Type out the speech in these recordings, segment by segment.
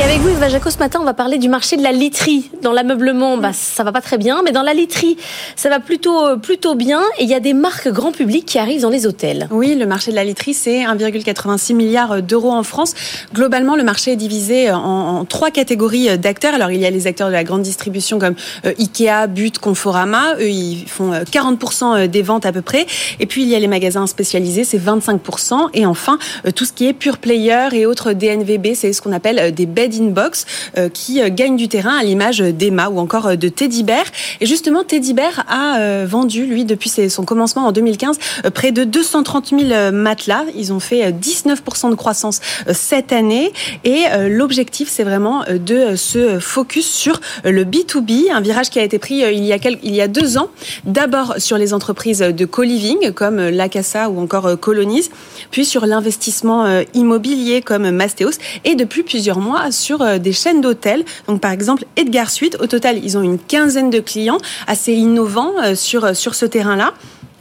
Et avec vous, Eva Jaco, ce matin, on va parler du marché de la literie. Dans l'ameublement, bah, ça va pas très bien, mais dans la literie, ça va plutôt, euh, plutôt bien. Et il y a des marques grand public qui arrivent dans les hôtels. Oui, le marché de la literie, c'est 1,86 milliard d'euros en France. Globalement, le marché est divisé en, en trois catégories d'acteurs. Alors, il y a les acteurs de la grande distribution comme euh, Ikea, But, Conforama. Eux, ils font euh, 40% des ventes à peu près. Et puis, il y a les magasins spécialisés, c'est 25%. Et enfin, euh, tout ce qui est pure player et autres DNVB, c'est ce qu'on appelle euh, des bed in box euh, qui euh, gagnent du terrain à l'image d'Emma ou encore euh, de Teddy Bear. Et justement, Teddy Bear a vendu, lui, depuis son commencement en 2015, euh, près de 230 000 euh, matelas. Ils ont fait euh, 19% de croissance cette année. Et l'objectif, c'est vraiment de se focus sur le B2B, un virage qui a été pris il y a, il y a deux ans. D'abord sur les entreprises de co-living comme Lacassa ou encore Colonies, puis sur l'investissement immobilier comme Mastéos, et depuis plusieurs mois sur euh, des chaînes d'hôtels. Donc par exemple Edgar Suite. Au total, ils ont une quinzaine de clients assez innovants euh, sur, euh, sur ce terrain-là.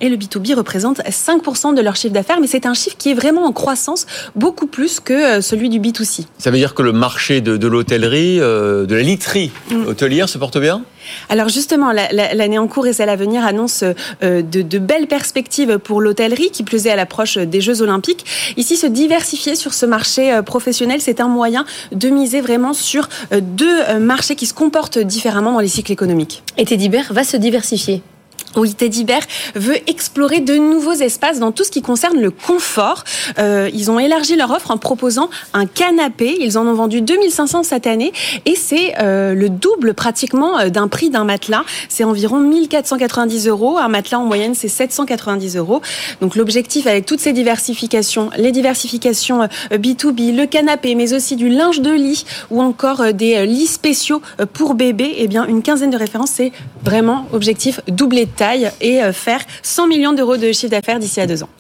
Et le B2B représente 5% de leur chiffre d'affaires, mais c'est un chiffre qui est vraiment en croissance, beaucoup plus que celui du B2C. Ça veut dire que le marché de, de l'hôtellerie, euh, de la literie Mm. hôtelière se porte bien? Alors justement, la- la- l'année en cours et celle à venir annonce euh, de, belles perspectives pour l'hôtellerie, qui plus est à l'approche des Jeux Olympiques. Ici, se diversifier sur ce marché professionnel, c'est un moyen de miser vraiment sur euh, deux euh, marchés qui se comportent différemment dans les cycles économiques. Et Teddy Bear va se diversifier. Oui, Teddy Bear veut explorer de nouveaux espaces dans tout ce qui concerne le confort. Euh, ils ont élargi leur offre en proposant un canapé. Ils en ont vendu 2500 cette année et c'est euh, le double pratiquement euh, d'un prix d'un matelas. C'est environ 1490 euros. Un matelas en moyenne, c'est 790 euros. Donc l'objectif avec toutes ces diversifications, les diversifications euh, B2B, le canapé, mais aussi du linge de lit ou encore euh, des euh, lits spéciaux euh, pour bébés, eh bien une quinzaine de références, c'est vraiment objectif doubler de et euh, faire 100 millions d'euros de chiffre d'affaires d'ici à deux ans.